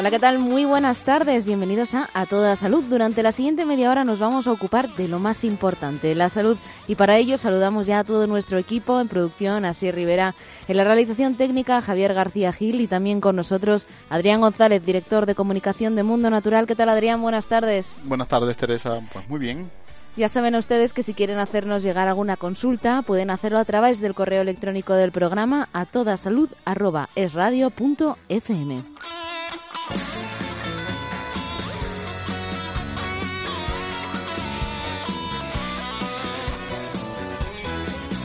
Hola, ¿qué tal? Muy buenas tardes. Bienvenidos a A Toda Salud. Durante la siguiente media hora nos vamos a ocupar de lo más importante, la salud. Y para ello saludamos ya a todo nuestro equipo en producción, Así Rivera, en la realización técnica, Javier García Gil y también con nosotros Adrián González, director de comunicación de Mundo Natural. ¿Qué tal, Adrián? Buenas tardes. Buenas tardes, Teresa. Pues muy bien. Ya saben ustedes que si quieren hacernos llegar alguna consulta, pueden hacerlo a través del correo electrónico del programa a todasalud.esradio.fm.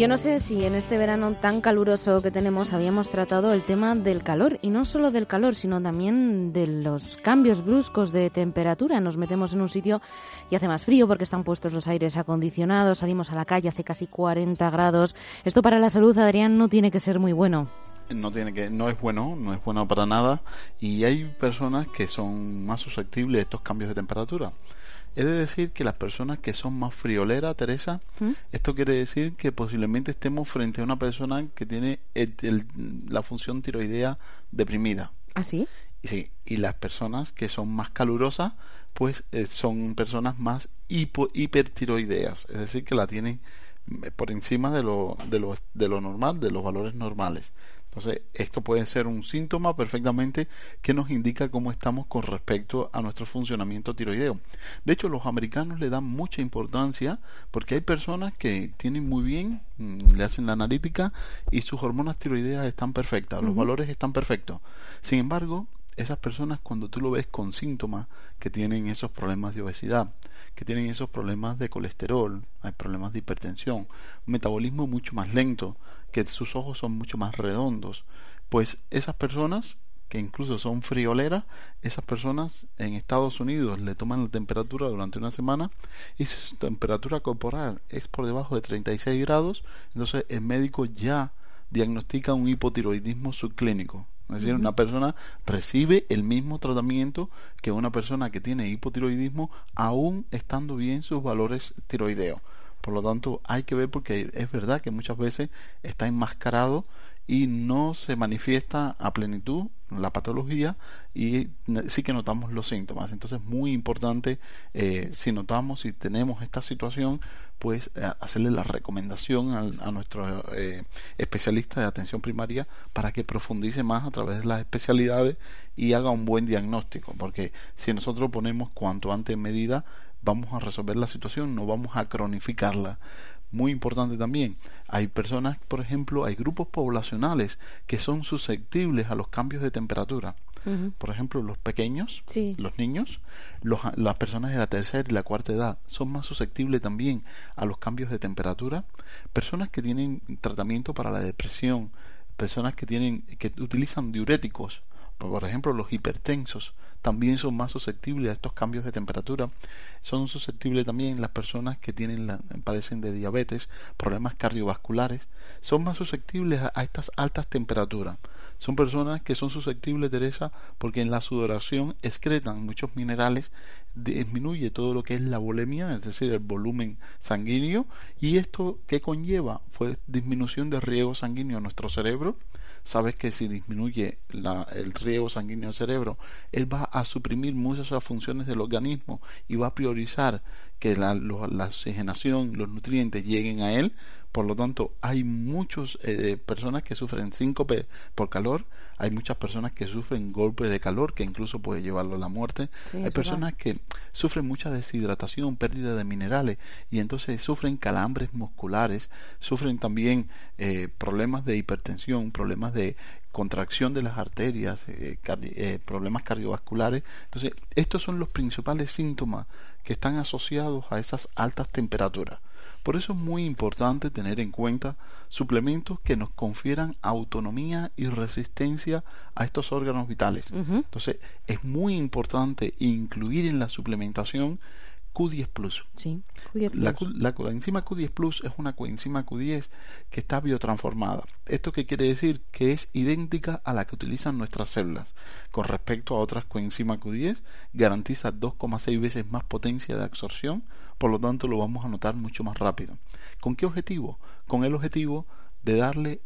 Yo no sé si en este verano tan caluroso que tenemos habíamos tratado el tema del calor, y no solo del calor, sino también de los cambios bruscos de temperatura. Nos metemos en un sitio y hace más frío porque están puestos los aires acondicionados, salimos a la calle, hace casi 40 grados. Esto para la salud, Adrián, no tiene que ser muy bueno no tiene que no es bueno no es bueno para nada y hay personas que son más susceptibles a estos cambios de temperatura He de decir que las personas que son más frioleras, Teresa, ¿Mm? esto quiere decir que posiblemente estemos frente a una persona que tiene la función tiroidea deprimida. ¿Ah, sí? Sí, y las personas que son más calurosas, pues eh, son personas más hipo, hipertiroideas, es decir, que la tienen eh, por encima de lo, de, lo, de lo normal, de los valores normales. Entonces, esto puede ser un síntoma perfectamente que nos indica cómo estamos con respecto a nuestro funcionamiento tiroideo. De hecho, los americanos le dan mucha importancia porque hay personas que tienen muy bien, mm, le hacen la analítica y sus hormonas tiroideas están perfectas, los valores están perfectos. Sin embargo, esas personas cuando tú lo ves con síntomas que tienen esos problemas de obesidad, que tienen esos problemas de colesterol, hay problemas de hipertensión, un metabolismo mucho más lento, que sus ojos son mucho más redondos. Pues esas personas que incluso son frioleras, esas personas en Estados Unidos le toman la temperatura durante una semana y si su temperatura corporal es por debajo de 36 grados, entonces el médico ya diagnostica un hipotiroidismo subclínico. Es decir, una persona recibe el mismo tratamiento que una persona que tiene hipotiroidismo aún estando bien sus valores tiroideos. Por lo tanto, hay que ver porque es verdad que muchas veces está enmascarado y no se manifiesta a plenitud la patología y sí que notamos los síntomas. Entonces, muy importante eh, si notamos, si tenemos esta situación, pues eh, hacerle la recomendación a, nuestro eh, especialista de atención primaria para que profundice más a través de las especialidades y haga un buen diagnóstico. Porque si nosotros ponemos cuanto antes medida, vamos a resolver la situación, no vamos a cronificarla. Muy importante también, hay personas, por ejemplo, hay grupos poblacionales que son susceptibles a los cambios de temperatura. Por ejemplo, los pequeños, los niños, las personas de la tercera y la cuarta edad son más susceptibles también a los cambios de temperatura. Personas que tienen tratamiento para la depresión, personas que tienen que utilizan diuréticos, por ejemplo, los hipertensos también son más susceptibles a estos cambios de temperatura. Son susceptibles también las personas que tienen la, padecen de diabetes, problemas cardiovasculares. Son más susceptibles a, estas altas temperaturas. Son personas que son susceptibles, Teresa, porque en la sudoración excretan muchos minerales, disminuye todo lo que es la volemia, es decir, el volumen sanguíneo, y esto que conlleva fue disminución de riego sanguíneo en nuestro cerebro, sabes que si disminuye el riego sanguíneo del cerebro, él va a suprimir muchas de las funciones del organismo y va a priorizar que la, la oxigenación, los nutrientes lleguen a él, Por lo tanto, hay muchas eh, personas que sufren síncope por calor, hay muchas personas que sufren golpe de calor que incluso puede llevarlo a la muerte, hay personas que sufren mucha deshidratación, pérdida de minerales y entonces sufren calambres musculares, sufren también eh, problemas de hipertensión, problemas de contracción de las arterias, eh, eh, problemas cardiovasculares. Entonces, estos son los principales síntomas que están asociados a esas altas temperaturas. Por eso es muy importante tener en cuenta suplementos que nos confieran autonomía y resistencia a estos órganos vitales. Entonces, es muy importante incluir en la suplementación Q10 Plus. Sí, La, la, coenzima Q10 Plus es una coenzima Q10 que está biotransformada. ¿Esto qué quiere decir? Que es idéntica a la que utilizan nuestras células. Con respecto a otras coenzimas Q10, garantiza 2,6 veces más potencia de absorción, por lo tanto lo vamos a notar mucho más rápido. ¿Con qué objetivo? Con el objetivo de darle,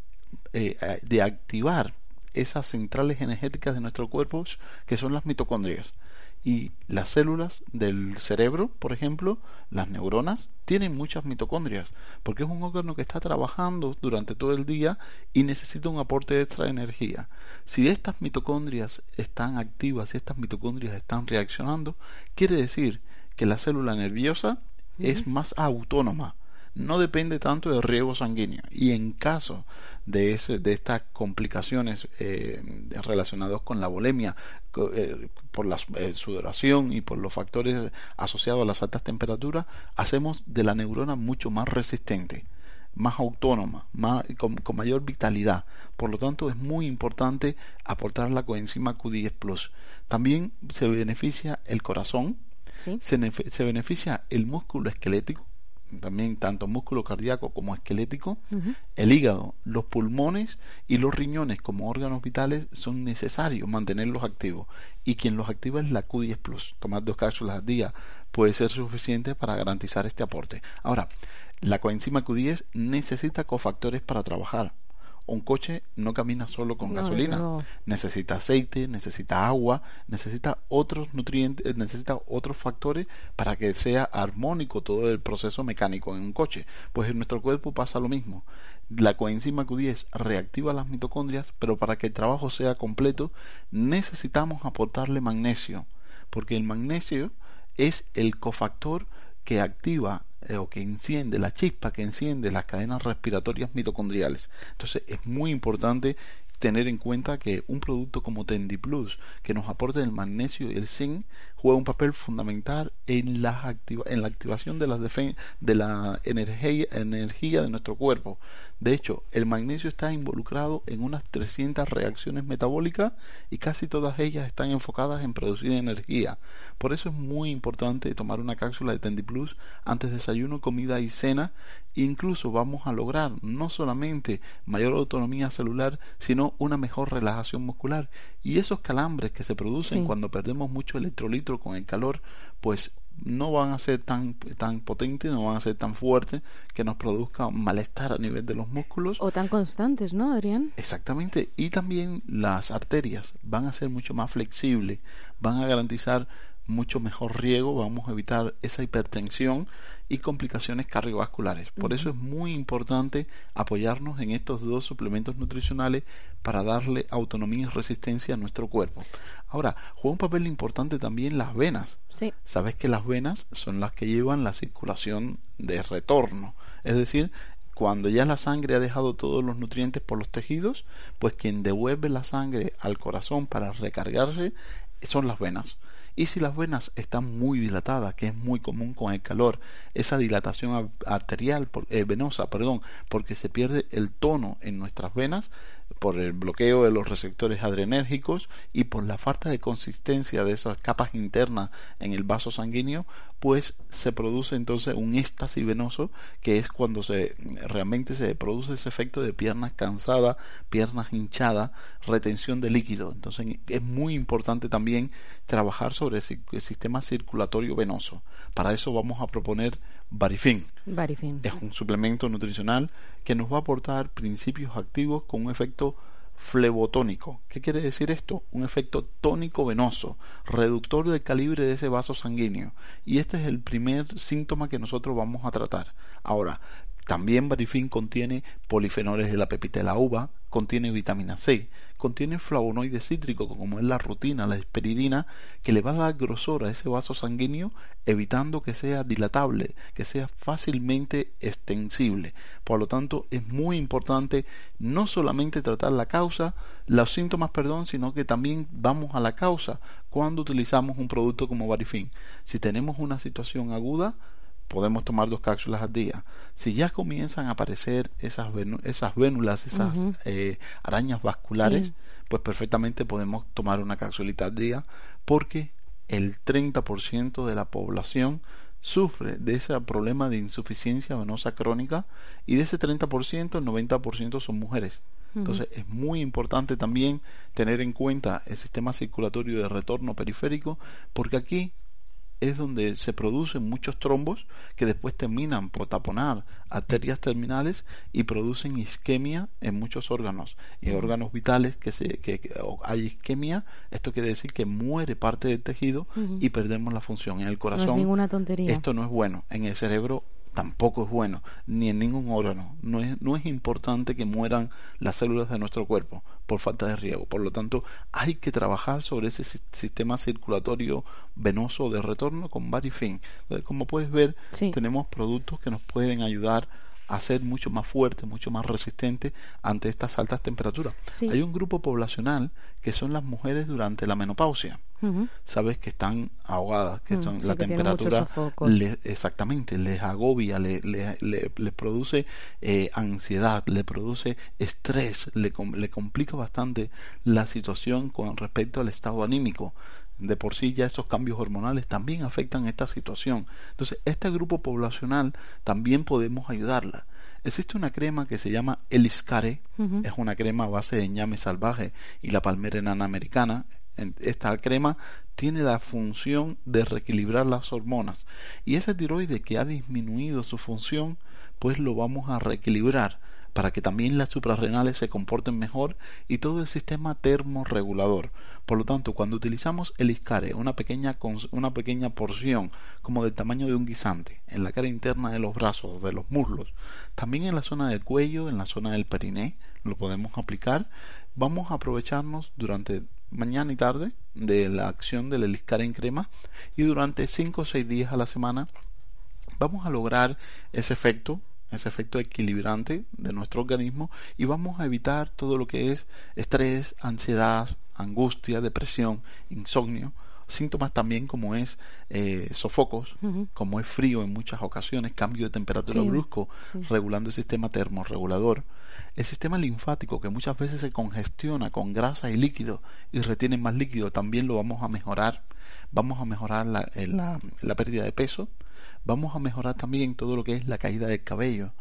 eh, de activar esas centrales energéticas de nuestro cuerpo que son las mitocondrias. Y las células del cerebro, por ejemplo, las neuronas, tienen muchas mitocondrias, porque es un órgano que está trabajando durante todo el día y necesita un aporte extra de energía. Si estas mitocondrias están activas, si estas mitocondrias están reaccionando, quiere decir que la célula nerviosa es más autónoma, no depende tanto del riego sanguíneo. Y en caso de, ese, de estas complicaciones eh, relacionadas con la bulimia, eh, por la eh, sudoración y por los factores asociados a las altas temperaturas, hacemos de la neurona mucho más resistente más autónoma, más, con, mayor vitalidad. Por lo tanto, es muy importante aportar la coenzima Q10 Plus. También se beneficia el corazón, se, beneficia el músculo esquelético, también tanto músculo cardíaco como esquelético, el hígado, los pulmones y los riñones como órganos vitales son necesarios mantenerlos activos y quien los activa es la Q10 Plus. Tomar dos cápsulas al día puede ser suficiente para garantizar este aporte. Ahora, la coenzima Q10 necesita cofactores para trabajar un coche no camina solo con gasolina, necesita aceite, necesita agua, necesita otros nutrientes, eh, necesita otros factores para que sea armónico todo el proceso mecánico en un coche. Pues en nuestro cuerpo pasa lo mismo. La coenzima Q10 reactiva las mitocondrias, pero para que el trabajo sea completo necesitamos aportarle magnesio, porque el magnesio es el cofactor que activa eh, o que enciende la chispa que enciende las cadenas respiratorias mitocondriales. Entonces es muy importante tener en cuenta que un producto como Tendi Plus, que nos aporte el magnesio y el zinc, juega un papel fundamental en la, en la activación de la, de la energía, energía de nuestro cuerpo. De hecho, el magnesio está involucrado en unas 300 reacciones metabólicas y casi todas ellas están enfocadas en producir energía. Por eso es muy importante tomar una cápsula de Tendi Plus antes de desayuno, comida y cena. Incluso vamos a lograr no solamente mayor autonomía celular, sino una mejor relajación muscular. Y esos calambres que se producen cuando perdemos mucho electrolitro con el calor, pues no van a ser tan, tan potentes, no van a ser tan fuertes que nos produzca malestar a nivel de los músculos. O tan constantes, ¿no, Adrián? Exactamente. Y también las arterias van a ser mucho más flexibles, van a garantizar mucho mejor riego, vamos a evitar esa hipertensión y complicaciones cardiovasculares. Por eso es muy importante apoyarnos en estos dos suplementos nutricionales para darle autonomía y resistencia a nuestro cuerpo. Ahora, juega un papel importante también las venas. Sí. Sabes que las venas son las que llevan la circulación de retorno, es decir, cuando ya la sangre ha dejado todos los nutrientes por los tejidos, pues quien devuelve la sangre al corazón para recargarse son las venas. Y si las venas están muy dilatadas, que es muy común con el calor, esa dilatación arterial, eh, venosa, perdón, porque se pierde el tono en nuestras venas, por el bloqueo de los receptores adrenérgicos y por la falta de consistencia de esas capas internas en el vaso sanguíneo, pues se produce entonces un éxtasis venoso, que es cuando se realmente se produce ese efecto de piernas cansadas, piernas hinchadas, retención de líquido. Entonces es muy importante también trabajar sobre el sistema circulatorio venoso. Para eso vamos a proponer Barifin. Es un suplemento nutricional que nos va a aportar principios activos con un efecto flebotónico. ¿Qué quiere decir esto? Un efecto tónico venoso, reductor del calibre de ese vaso sanguíneo. Y este es el primer síntoma que nosotros vamos a tratar. Ahora, También Barifin contiene polifenoles de la pepita de la uva, contiene vitamina C, contiene flavonoides cítricos como es la rutina, la esperidina, que le va a dar grosor a ese vaso sanguíneo, evitando que sea dilatable, que sea fácilmente extensible. Por lo tanto, es muy importante no solamente tratar la causa, los síntomas, perdón, sino que también vamos a la causa cuando utilizamos un producto como Barifin. Si tenemos una situación aguda, podemos tomar dos cápsulas al día. Si ya comienzan a aparecer esas, esas vénulas, esas eh, arañas vasculares, pues perfectamente podemos tomar una cápsulita al día porque el 30% de la población sufre de ese problema de insuficiencia venosa crónica y de ese 30% el 90% son mujeres. Entonces es muy importante también tener en cuenta el sistema circulatorio de retorno periférico porque aquí es donde se producen muchos trombos que después terminan por taponar arterias terminales y producen isquemia en muchos órganos. En órganos vitales que, se, que, hay isquemia, esto quiere decir que muere parte del tejido y perdemos la función. En el corazón, ninguna tontería. esto no es bueno. En el cerebro tampoco es bueno, ni en ningún órgano. No es, no es importante que mueran las células de nuestro cuerpo por falta de riego. Por lo tanto, hay que trabajar sobre ese sistema circulatorio venoso de retorno con Barifin. Como puedes ver, tenemos productos que nos pueden ayudar a ser mucho más fuerte, mucho más resistente ante estas altas temperaturas. Hay un grupo poblacional que son las mujeres durante la menopausia. Sabes que están ahogadas, que mm, son la temperatura exactamente les agobia, les le, produce eh, ansiedad, le produce estrés, le, le complica bastante la situación con respecto al estado anímico de por sí ya estos cambios hormonales también afectan esta situación. Entonces, este grupo poblacional también podemos ayudarla. Existe una crema que se llama Eliscare, es una crema a base de ñame salvaje y la palmera enana americana. Esta crema tiene la función de reequilibrar las hormonas y ese tiroide que ha disminuido su función, pues lo vamos a reequilibrar para que también las suprarrenales se comporten mejor y todo el sistema termorregulador. Por lo tanto, cuando utilizamos el iscare, una pequeña, una pequeña porción como del tamaño de un guisante, en la cara interna de los brazos, de los muslos, también en la zona del cuello, en la zona del periné, lo podemos aplicar, vamos a aprovecharnos durante mañana y tarde de la acción del eliscare en crema y durante 5 o 6 días a la semana vamos a lograr ese efecto ese efecto equilibrante de nuestro organismo y vamos a evitar todo lo que es estrés, ansiedad, angustia, depresión, insomnio, síntomas también como es eh, sofocos, como es frío en muchas ocasiones, cambio de temperatura brusco, regulando el sistema termorregulador. El sistema linfático, que muchas veces se congestiona con grasa y líquido y retiene más líquido, también lo vamos a mejorar. Vamos a mejorar la, eh, la, la pérdida de peso, vamos a mejorar también todo lo que es la caída del cabello,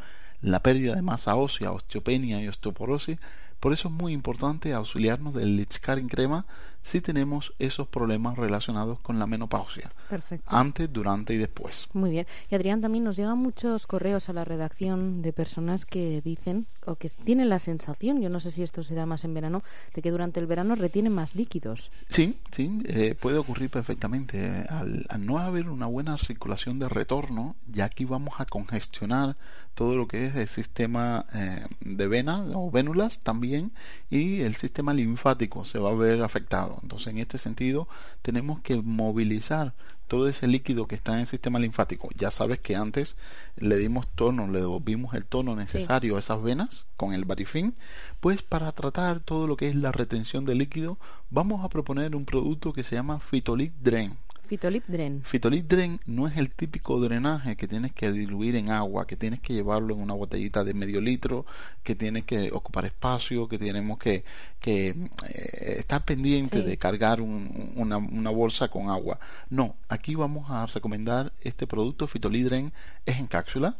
la pérdida de masa ósea, osteopenia y osteoporosis. Por eso es muy importante auxiliarnos del Lichcar en crema si tenemos esos problemas relacionados con la menopausia. Perfecto. Antes, durante y después. Muy bien. Y Adrián, también nos llegan muchos correos a la redacción de personas que dicen o que tienen la sensación, yo no sé si esto se da más en verano, de que durante el verano retienen más líquidos. Sí, sí, eh, puede ocurrir perfectamente. Al, no haber una buena circulación de retorno, ya aquí vamos a congestionar todo lo que es el sistema eh, de venas o vénulas también y el sistema linfático se va a ver afectado. Entonces, en este sentido, tenemos que movilizar todo ese líquido que está en el sistema linfático. Ya sabes que antes le dimos tono, le devolvimos el tono necesario a esas venas con el barifín, pues para tratar todo lo que es la retención de líquido, vamos a proponer un producto que se llama Fitolit Drain. Fitolit Dren. Fitolit Dren no es el típico drenaje que tienes que diluir en agua, que tienes que llevarlo en una botellita de medio litro, que tienes que ocupar espacio, que tenemos que, que eh, estar pendiente de cargar una, una, bolsa con agua. No, aquí vamos a recomendar este producto Fitolit Dren, es en cápsula.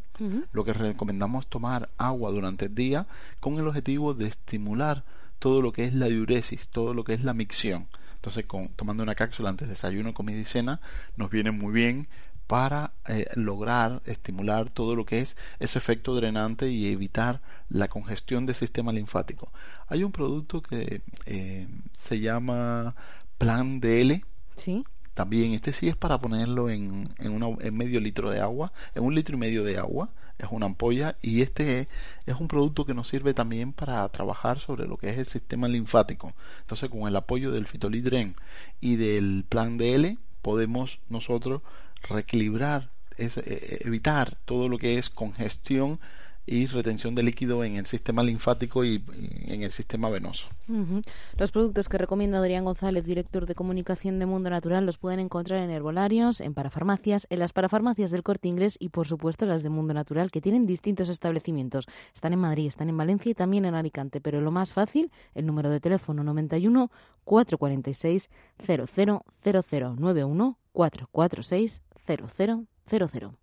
Lo que recomendamos es tomar agua durante el día con el objetivo de estimular todo lo que es la diuresis, todo lo que es la micción. Entonces, con, tomando una cápsula antes de desayuno, comida y cena, nos viene muy bien para eh, lograr estimular todo lo que es ese efecto drenante y evitar la congestión del sistema linfático. Hay un producto que eh, se llama Plan DL. Sí. También este sí es para ponerlo en, en, una, en medio litro de agua, en un litro y medio de agua, es una ampolla y este es, un producto que nos sirve también para trabajar sobre lo que es el sistema linfático. Entonces, con el apoyo del fitolidren y del plan DL, podemos nosotros reequilibrar, es, eh, evitar todo lo que es congestión y retención de líquido en el sistema linfático y, en el sistema venoso. Los productos que recomienda Adrián González, director de comunicación de Mundo Natural, los pueden encontrar en herbolarios, en parafarmacias, en las parafarmacias del Corte Inglés y, por supuesto, las de Mundo Natural, que tienen distintos establecimientos. Están en Madrid, están en Valencia y también en Alicante. Pero lo más fácil, el número de teléfono 91 446 0000 91 446 0000.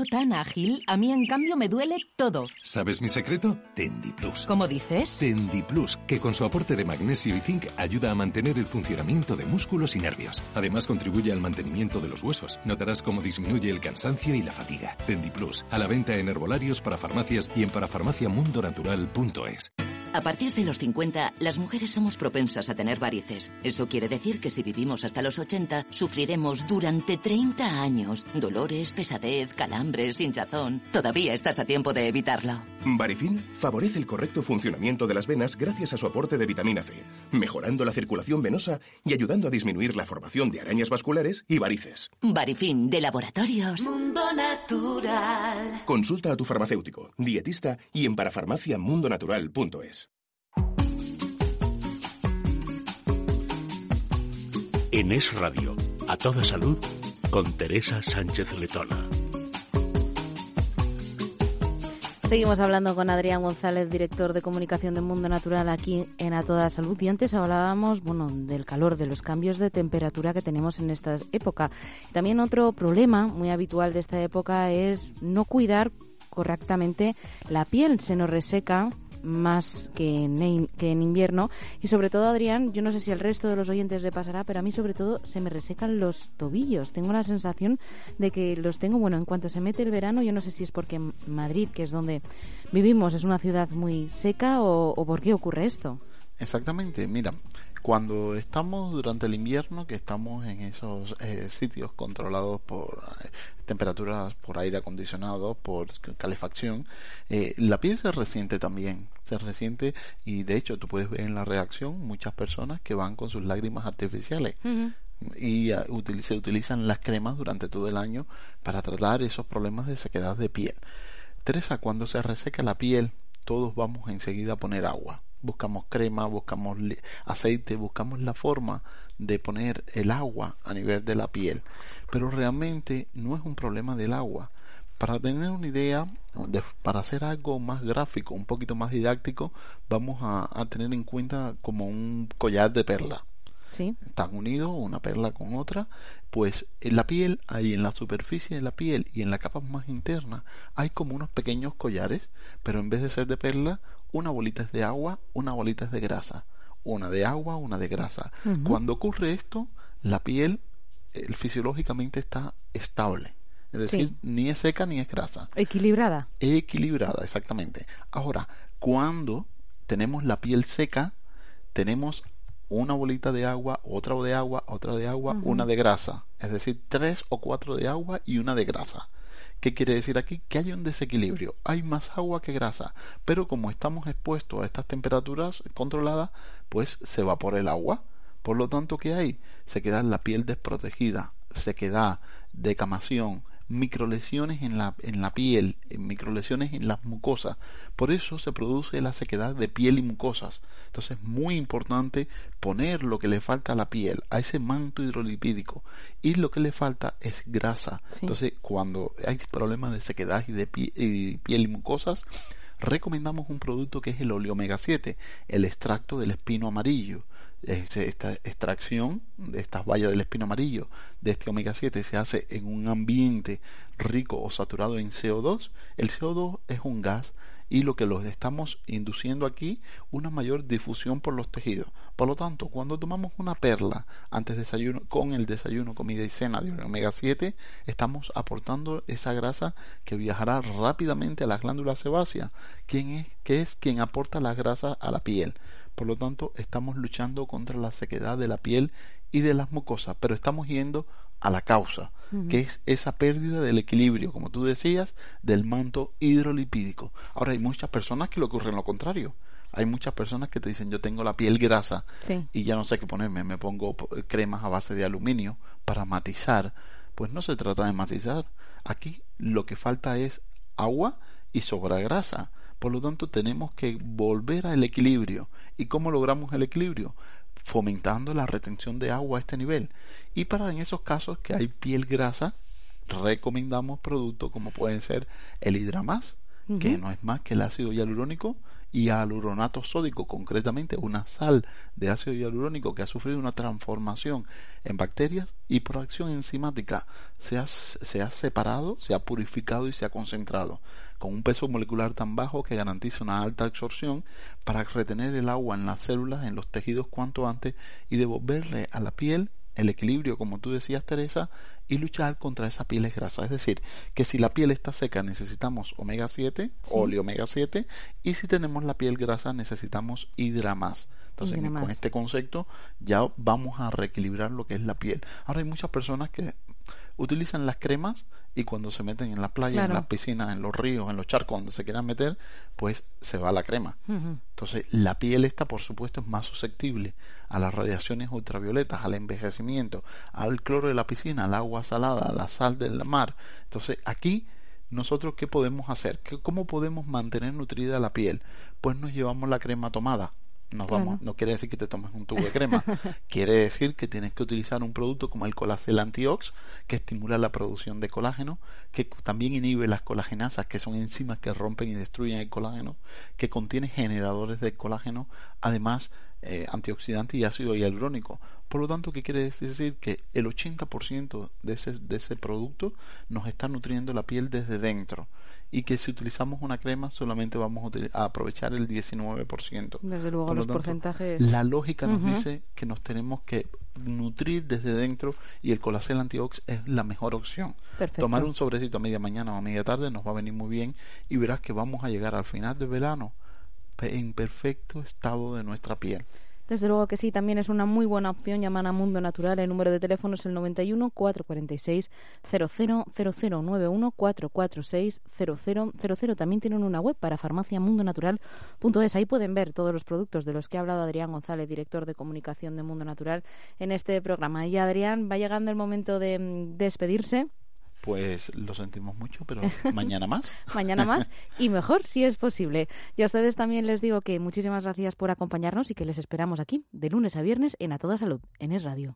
tan ágil, a mí en cambio me duele todo. ¿Sabes mi secreto? Tendi Plus. ¿Cómo dices? Tendi Plus, que con su aporte de magnesio y zinc ayuda a mantener el funcionamiento de músculos y nervios. Además contribuye al mantenimiento de los huesos. Notarás cómo disminuye el cansancio y la fatiga. Tendi Plus, a la venta en herbolarios para farmacias y en parafarmaciamundonatural.es. A partir de los 50, las mujeres somos propensas a tener varices. Eso quiere decir que si vivimos hasta los 80, sufriremos durante 30 años dolores, pesadez, calambres, hinchazón. Todavía estás a tiempo de evitarlo. Varifin favorece el correcto funcionamiento de las venas gracias a su aporte de vitamina C, mejorando la circulación venosa y ayudando a disminuir la formación de arañas vasculares y varices. Varifin de laboratorios. Mundo Natural. Consulta a tu farmacéutico, dietista y en parafarmaciamundonatural.es. En Es Radio, a toda salud, con Teresa Sánchez Letona. Seguimos hablando con Adrián González, director de comunicación de Mundo Natural aquí en A Toda Salud. Y antes hablábamos, bueno, del calor, de los cambios de temperatura que tenemos en esta época. También otro problema muy habitual de esta época es no cuidar correctamente la piel. Se nos reseca más que en, que en invierno. Y sobre todo, Adrián, yo no sé si al resto de los oyentes le pasará, pero a mí sobre todo se me resecan los tobillos. Tengo la sensación de que los tengo, bueno, en cuanto se mete el verano, yo no sé si es porque Madrid, que es donde vivimos, es una ciudad muy seca o, o por qué ocurre esto. Exactamente, mira, cuando estamos durante el invierno, que estamos en esos eh, sitios controlados por eh, temperaturas, por aire acondicionado, por calefacción, eh, la piel se resiente también, se resiente y de hecho tú puedes ver en la reacción muchas personas que van con sus lágrimas artificiales. Y uh, se utilizan las cremas durante todo el año para tratar esos problemas de sequedad de piel. Teresa, cuando se reseca la piel, todos vamos enseguida a poner agua buscamos crema, buscamos aceite, buscamos la forma de poner el agua a nivel de la piel. Pero realmente no es un problema del agua. Para tener una idea, para hacer algo más gráfico, un poquito más didáctico, vamos a, a tener en cuenta como un collar de perla. ¿Sí? Están unidos una perla con otra, pues en la piel, ahí en la superficie de la piel y en la capa más interna, hay como unos pequeños collares, pero en vez de ser de perla, una bolita es de agua, una bolita es de grasa, una de agua, una de grasa. Cuando ocurre esto, la piel el, fisiológicamente está estable. Es decir, ni es seca ni es grasa. Equilibrada. Equilibrada, exactamente. Ahora, cuando tenemos la piel seca, tenemos una bolita de agua, otra de agua, otra de agua, una de grasa. Es decir, tres o cuatro de agua y una de grasa. ¿Qué quiere decir aquí? Que hay un desequilibrio, hay más agua que grasa, pero como estamos expuestos a estas temperaturas controladas, pues se evapora el agua. Por lo tanto, ¿qué hay? Se queda la piel desprotegida, se queda decamación, microlesiones en la, en la piel, microlesiones en las mucosas. Por eso se produce la sequedad de piel y mucosas. Entonces es muy importante poner lo que le falta a la piel, a ese manto hidrolipídico. Y lo que le falta es grasa. Entonces cuando hay problemas de sequedad y de y piel y mucosas, recomendamos un producto que es el oleomega 7, el extracto del espino amarillo esta extracción de estas bayas del espino amarillo de este omega 7 se hace en un ambiente rico o saturado en CO2. El CO2 es un gas y lo que los estamos induciendo aquí una mayor difusión por los tejidos. Por lo tanto, cuando tomamos una perla antes de desayuno con el desayuno, comida y cena de omega 7, estamos aportando esa grasa que viajará rápidamente a las glándulas sebáceas, quien es, que es quien aporta la grasa a la piel. Por lo tanto, estamos luchando contra la sequedad de la piel y de las mucosas, pero estamos yendo a la causa, que es esa pérdida del equilibrio, como tú decías, del manto hidrolipídico. Ahora hay muchas personas que le ocurren lo contrario. Hay muchas personas que te dicen yo tengo la piel grasa y ya no sé qué ponerme, me pongo cremas a base de aluminio para matizar. Pues no se trata de matizar. Aquí lo que falta es agua y sobra grasa. Por lo tanto, tenemos que volver al equilibrio. ¿Y cómo logramos el equilibrio? fomentando la retención de agua a este nivel. Y para en esos casos que hay piel grasa, recomendamos productos como pueden ser el Hidramas, que no es más que el ácido hialurónico y aluronato sódico, concretamente una sal de ácido hialurónico que ha sufrido una transformación en bacterias y por acción enzimática se ha, se ha separado, se ha purificado y se ha concentrado con un peso molecular tan bajo que garantiza una alta absorción para retener el agua en las células, en los tejidos cuanto antes y devolverle a la piel el equilibrio, como tú decías Teresa, y luchar contra esa piel grasa. Es decir, que si la piel está seca necesitamos omega 7, óleo omega 7, y si tenemos la piel grasa necesitamos hidramas. Entonces, con este concepto ya vamos a reequilibrar lo que es la piel. Ahora hay muchas personas que utilizan las cremas y cuando se meten en la playa, en las piscinas, en los ríos, en los charcos, donde se quieran meter, pues se va la crema. Entonces, la piel esta, por supuesto, es más susceptible a las radiaciones ultravioletas, al envejecimiento, al cloro de la piscina, al agua salada, a la sal del mar. Entonces, aquí nosotros qué podemos hacer? ¿Cómo podemos mantener nutrida la piel? Pues nos llevamos la crema tomada no, vamos, no quiere decir que te tomes un tubo de crema, quiere decir que tienes que utilizar un producto como el colacel antiox, que estimula la producción de colágeno, que también inhibe las colagenasas, que son enzimas que rompen y destruyen el colágeno, que contiene generadores de colágeno, además eh, antioxidante y ácido hialurónico. Por lo tanto, ¿qué quiere decir? Que el 80% de ese, de ese producto nos está nutriendo la piel desde dentro y que si utilizamos una crema solamente vamos a, aprovechar el 19%. Desde luego, los porcentajes. La lógica nos dice que nos tenemos que nutrir desde dentro y el colacel antiox es la mejor opción. Tomar un sobrecito a media mañana o a media tarde nos va a venir muy bien y verás que vamos a llegar al final del verano en perfecto estado de nuestra piel. Desde luego que sí, también es una muy buena opción llamar a Mundo Natural. El número de teléfono es el 91 446 000091 446 0000. También tienen una web para farmaciamundonatural.es. Ahí pueden ver todos los productos de los que ha hablado Adrián González, director de comunicación de Mundo Natural, en este programa. Y Adrián, va llegando el momento de mm, despedirse. Pues lo sentimos mucho, pero mañana más. mañana más y mejor si es posible. Y a ustedes también les digo que muchísimas gracias por acompañarnos y que les esperamos aquí de lunes a viernes en A Toda Salud, en Es Radio.